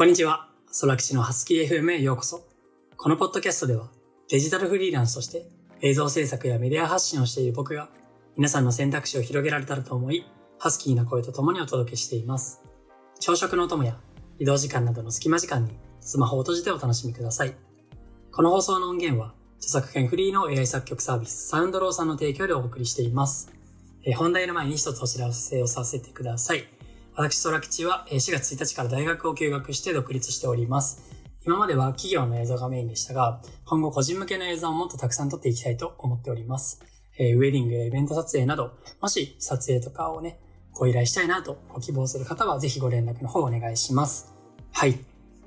こんにちは。空吉のハスキー FM へようこそ。このポッドキャストでは、デジタルフリーランスとして映像制作やメディア発信をしている僕が、皆さんの選択肢を広げられたらと思い、ハスキーな声と共にお届けしています。朝食のお供や移動時間などの隙間時間にスマホを閉じてお楽しみください。この放送の音源は、著作権フリーの AI 作曲サービスサウンドローさんの提供でお送りしています。え本題の前に一つお知らせをさせてください。私、空吉は4月1日から大学を休学して独立しております。今までは企業の映像がメインでしたが、今後個人向けの映像をもっとたくさん撮っていきたいと思っております。え、ウェディングやイベント撮影など、もし撮影とかをね、ご依頼したいなとご希望する方は、ぜひご連絡の方お願いします。はい。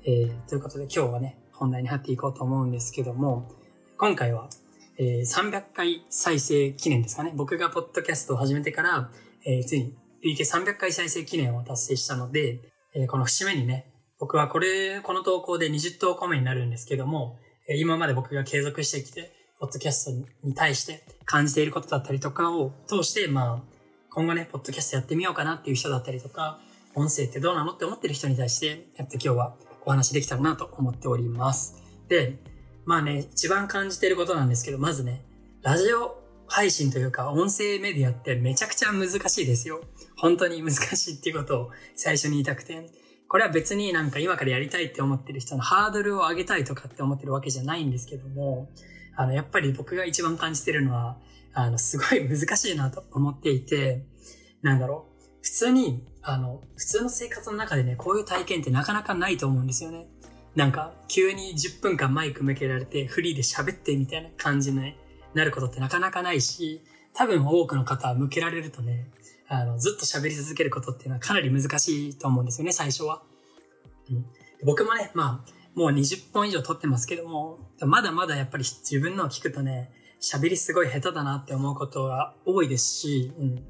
えー、ということで今日はね、本題に入っていこうと思うんですけども、今回は、えー、300回再生記念ですかね。僕がポッドキャストを始めてから、えー、ついに累計300回再生記念を達成したので、えー、この節目にね、僕はこれ、この投稿で20投稿目になるんですけども、え、今まで僕が継続してきて、ポッドキャストに対して感じていることだったりとかを通して、まあ、今後ね、ポッドキャストやってみようかなっていう人だったりとか、音声ってどうなのって思ってる人に対して、やって今日はお話できたらなと思っております。で、まあね、一番感じていることなんですけど、まずね、ラジオ配信というか音声メディアってめちゃくちゃ難しいですよ。本当に難しいっていうことを最初に言いたくて。これは別になんか今からやりたいって思ってる人のハードルを上げたいとかって思ってるわけじゃないんですけども、あの、やっぱり僕が一番感じてるのは、あの、すごい難しいなと思っていて、なんだろう。普通に、あの、普通の生活の中でね、こういう体験ってなかなかないと思うんですよね。なんか、急に10分間マイク向けられて、フリーで喋ってみたいな感じのね、なることってなかなかないし、多分多くの方は向けられるとね、あの、ずっと喋り続けることっていうのはかなり難しいと思うんですよね、最初は。うん、僕もね、まあ、もう20本以上撮ってますけども、まだまだやっぱり自分のを聞くとね、喋りすごい下手だなって思うことが多いですし、うん、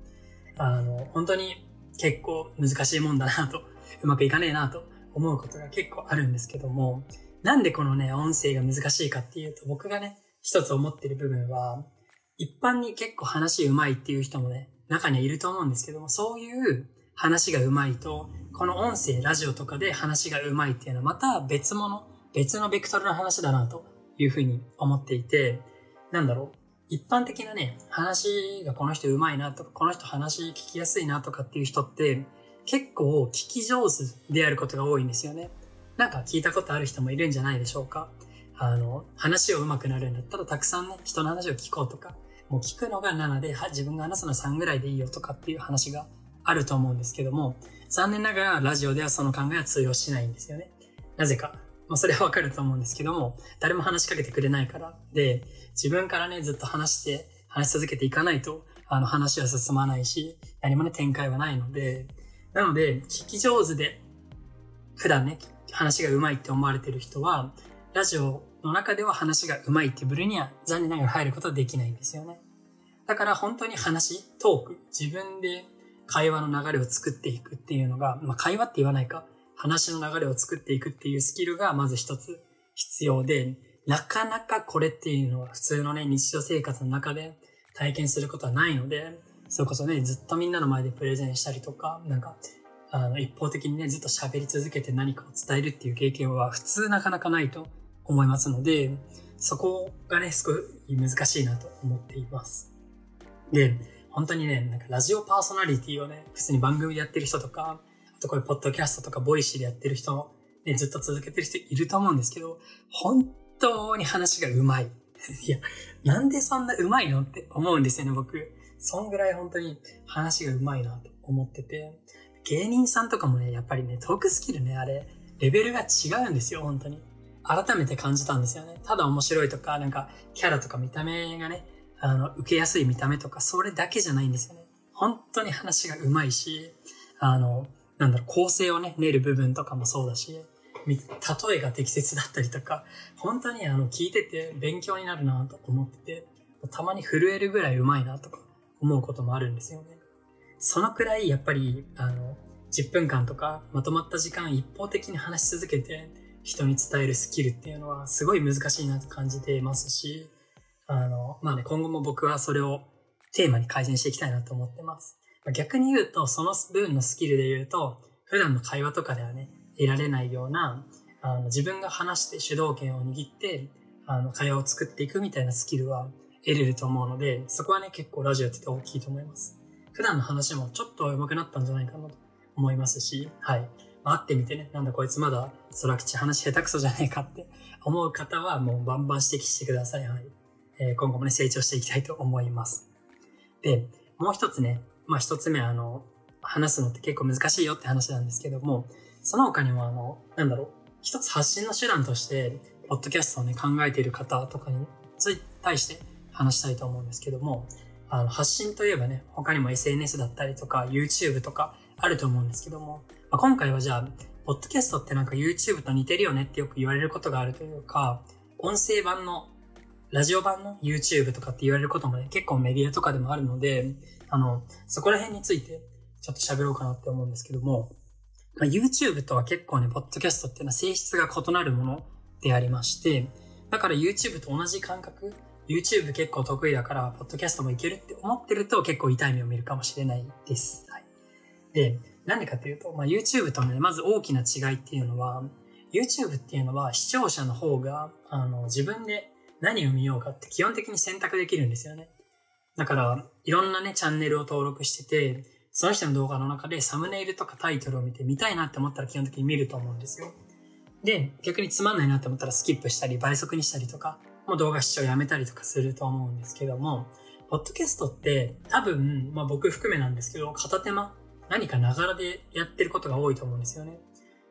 あの、本当に結構難しいもんだなと、うまくいかねえなと思うことが結構あるんですけども、なんでこのね、音声が難しいかっていうと、僕がね、一つ思ってる部分は、一般に結構話上手いっていう人もね、中にはいると思うんですけども、そういう話が上手いと、この音声、ラジオとかで話が上手いっていうのはまた別物、別のベクトルの話だなというふうに思っていて、なんだろう。一般的なね、話がこの人上手いなとか、この人話聞きやすいなとかっていう人って、結構聞き上手であることが多いんですよね。なんか聞いたことある人もいるんじゃないでしょうか。あの、話を上手くなるんだったらたくさんね、人の話を聞こうとか、もう聞くのが7で、自分が話すのは3ぐらいでいいよとかっていう話があると思うんですけども、残念ながらラジオではその考えは通用しないんですよね。なぜか。まあそれはわかると思うんですけども、誰も話しかけてくれないから。で、自分からね、ずっと話して、話し続けていかないと、あの話は進まないし、何もね、展開はないので、なので、聞き上手で、普段ね、話が上手いって思われてる人は、ラジオの中では話が上手いっていう部類には残念ながら入ることはできないんですよね。だから本当に話、トーク、自分で会話の流れを作っていくっていうのが、まあ会話って言わないか、話の流れを作っていくっていうスキルがまず一つ必要で、なかなかこれっていうのは普通のね、日常生活の中で体験することはないので、それこそね、ずっとみんなの前でプレゼンしたりとか、なんか、あの、一方的にね、ずっと喋り続けて何かを伝えるっていう経験は普通なかなかないと思いますので、そこがね、すごい難しいなと思っています。で、本当にね、なんかラジオパーソナリティをね、普通に番組でやってる人とか、あとこういうポッドキャストとか Voicy でやってる人、ね、ずっと続けてる人いると思うんですけど、本当に話が上手い。いや、なんでそんな上手いのって思うんですよね、僕。そんぐらい本当に話が上手いなと思ってて。芸人さんとかもね、やっぱりね、トークスキルね、あれ、レベルが違うんですよ、本当に。改めて感じたんですよね。ただ面白いとか、なんか、キャラとか見た目がね、あの、受けやすい見た目とか、それだけじゃないんですよね。本当に話が上手いし、あの、なんだろう、構成をね、練る部分とかもそうだし、例えが適切だったりとか、本当にあの、聞いてて勉強になるなと思ってて、たまに震えるぐらい上手いなとか思うこともあるんですよね。そのくらい、やっぱり、あの、10分間とかまとまった時間一方的に話し続けて、人に伝えるスキルっていうのはすごい難しいなと感じていますし、あの、まあね、今後も僕はそれをテーマに改善していきたいなと思ってます。逆に言うと、その分のスキルで言うと、普段の会話とかではね、得られないような、あの、自分が話して主導権を握って、あの、会話を作っていくみたいなスキルは得れると思うので、そこはね、結構ラジオって大きいと思います。普段の話もちょっと上手くなったんじゃないかなと思いますし、はい。まあ、会ってみてね、なんだこいつまだ空吉話下手くそじゃねえかって思う方はもうバンバン指摘してください。はい。えー、今後もね、成長していきたいと思います。で、もう一つね、まあ一つ目あの、話すのって結構難しいよって話なんですけども、その他にもあの、なんだろう、一つ発信の手段として、ポッドキャストをね、考えている方とかに対して話したいと思うんですけども、あの、発信といえばね、他にも SNS だったりとか、YouTube とかあると思うんですけども、まあ、今回はじゃあ、ポッドキャストってなんか YouTube と似てるよねってよく言われることがあるというか、音声版の、ラジオ版の YouTube とかって言われることもね、結構メディアとかでもあるので、あの、そこら辺についてちょっと喋ろうかなって思うんですけども、まあ、YouTube とは結構ね、ポッドキャストっていうのは性質が異なるものでありまして、だから YouTube と同じ感覚、YouTube 結構得意だから、ポッドキャストもいけるって思ってると結構痛い目を見るかもしれないです。で、なんでかっていうと、まあ、YouTube とね、まず大きな違いっていうのは、YouTube っていうのは視聴者の方が、あの、自分で何を見ようかって基本的に選択できるんですよね。だから、いろんなね、チャンネルを登録してて、その人の動画の中でサムネイルとかタイトルを見て見たいなって思ったら基本的に見ると思うんですよ。で、逆につまんないなって思ったらスキップしたり倍速にしたりとか、もう動画視聴やめたりとかすると思うんですけども、ポッドキャストって多分、まあ僕含めなんですけど、片手間、何かながらでやってることが多いと思うんですよね。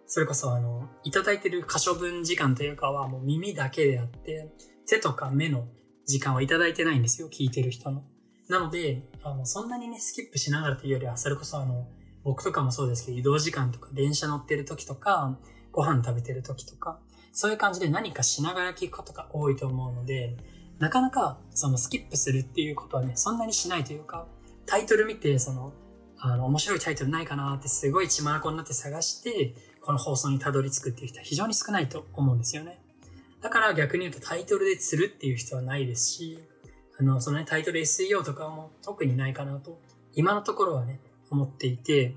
それこそあの、いただいてる可処分時間というかはもう耳だけであって、手とか目の時間はいただいてないんですよ、聞いてる人の。なので、あの、そんなにね、スキップしながらというよりは、それこそあの、僕とかもそうですけど、移動時間とか、電車乗ってる時とか、ご飯食べてる時とか、そういう感じで何かしながら聞くことが多いと思うので、なかなかそのスキップするっていうことはね、そんなにしないというか、タイトル見て、その、あの、面白いタイトルないかなってすごい血まなこになって探して、この放送にたどり着くっていう人は非常に少ないと思うんですよね。だから逆に言うとタイトルで釣るっていう人はないですし、あの、そのね、タイトル SEO とかも特にないかなと、今のところはね、思っていて、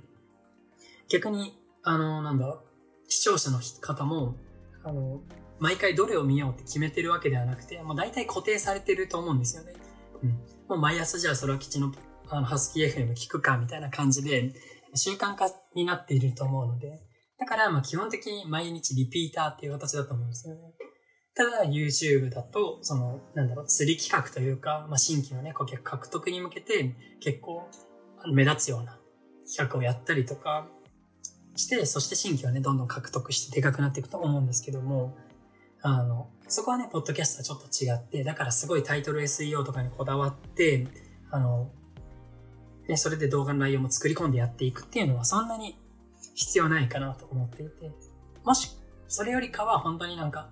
逆に、あの、なんだ、視聴者の方も、あの、毎回どれを見ようって決めてるわけではなくて、もう大体固定されてると思うんですよね。うん。もう毎朝じゃあ空吉のあのハスキー FM 聞くかみたいな感じで習慣化になっていると思うので、だからまあ基本的に毎日リピーターっていう形だと思うんですよね。ただ YouTube だと、その、なんだろう、釣り企画というか、まあ新規のね、顧客獲得に向けて結構目立つような企画をやったりとかして、そして新規をね、どんどん獲得してでかくなっていくと思うんですけども、あの、そこはね、ポッドキャストはちょっと違って、だからすごいタイトル SEO とかにこだわって、あの、ね、それで動画の内容も作り込んでやっていくっていうのはそんなに必要ないかなと思っていて、もし、それよりかは本当になんか、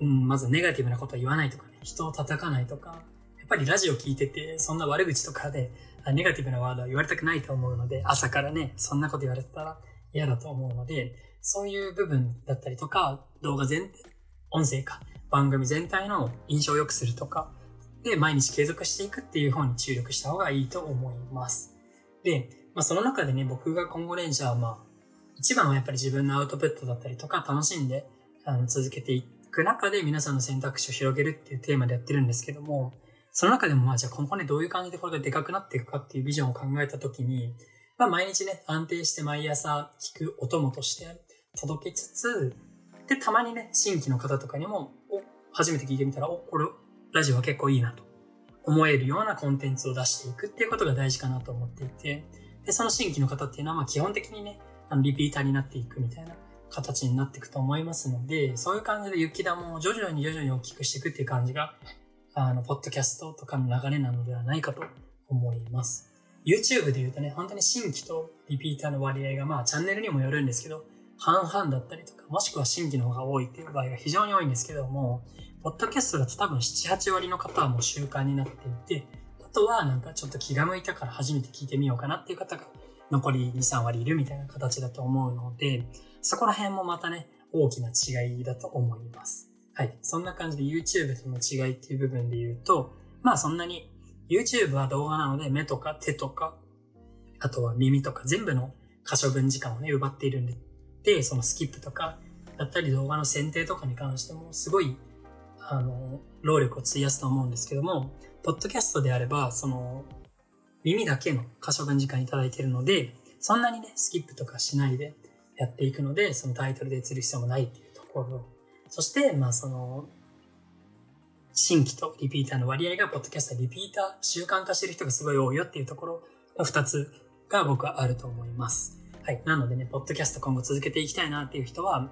うん、まずネガティブなこと言わないとかね、人を叩かないとか、やっぱりラジオ聞いてて、そんな悪口とかで、ネガティブなワードは言われたくないと思うので、朝からね、そんなこと言われたら嫌だと思うので、そういう部分だったりとか、動画全、音声か、番組全体の印象を良くするとか、で、毎日継続していくっていう方に注力した方がいいと思います。で、まあ、その中でね、僕が今後レンジャーは、まあ、一番はやっぱり自分のアウトプットだったりとか、楽しんであの続けていく中で皆さんの選択肢を広げるっていうテーマでやってるんですけども、その中でもまあじゃあ今後ね、どういう感じでこれがでかくなっていくかっていうビジョンを考えたときに、まあ毎日ね、安定して毎朝聞くお供として届けつつ、で、たまにね、新規の方とかにも、お、初めて聞いてみたら、お、これラジオは結構いいなと思えるようなコンテンツを出していくっていうことが大事かなと思っていて、で、その新規の方っていうのはまあ基本的にね、あのリピーターになっていくみたいな形になっていくと思いますので、そういう感じで雪玉を徐々に徐々に大きくしていくっていう感じが、あの、ポッドキャストとかの流れなのではないかと思います。YouTube で言うとね、本当に新規とリピーターの割合がまあチャンネルにもよるんですけど、半々だったりとか、もしくは新規の方が多いっていう場合が非常に多いんですけども、ポッドキャストだと多分7、8割の方はもう習慣になっていて、あとはなんかちょっと気が向いたから初めて聞いてみようかなっていう方が残り2、3割いるみたいな形だと思うので、そこら辺もまたね、大きな違いだと思います。はい。そんな感じで YouTube との違いっていう部分で言うと、まあそんなに YouTube は動画なので目とか手とか、あとは耳とか全部の可処分時間をね、奪っているんで、で、そのスキップとか、だったり動画の選定とかに関しても、すごい、あの、労力を費やすと思うんですけども、ポッドキャストであれば、その、耳だけの可処分時間いただいているので、そんなにね、スキップとかしないでやっていくので、そのタイトルで映る必要もないっていうところ。そして、まあその、新規とリピーターの割合が、ポッドキャストリピーター、習慣化してる人がすごい多いよっていうところの二つが僕はあると思います。はい。なのでね、ポッドキャスト今後続けていきたいなっていう人は、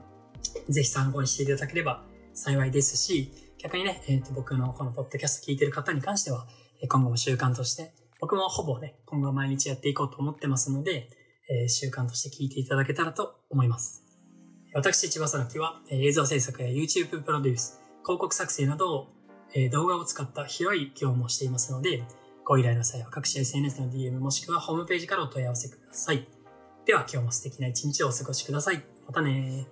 ぜひ参考にしていただければ幸いですし、逆にね、え、ー、と、僕のこのポッドキャスト聞いてる方に関しては、今後も習慣として、僕もほぼね、今後毎日やっていこうと思ってますので、えー、習慣として聞いていただけたらと思います。私、千葉空木は、映像制作や YouTube プロデュース、広告作成などを、えー、動画を使った広い業務をしていますので、ご依頼の際は各種 SNS の DM もしくはホームページからお問い合わせください。では今日も素敵な一日をお過ごしください。またね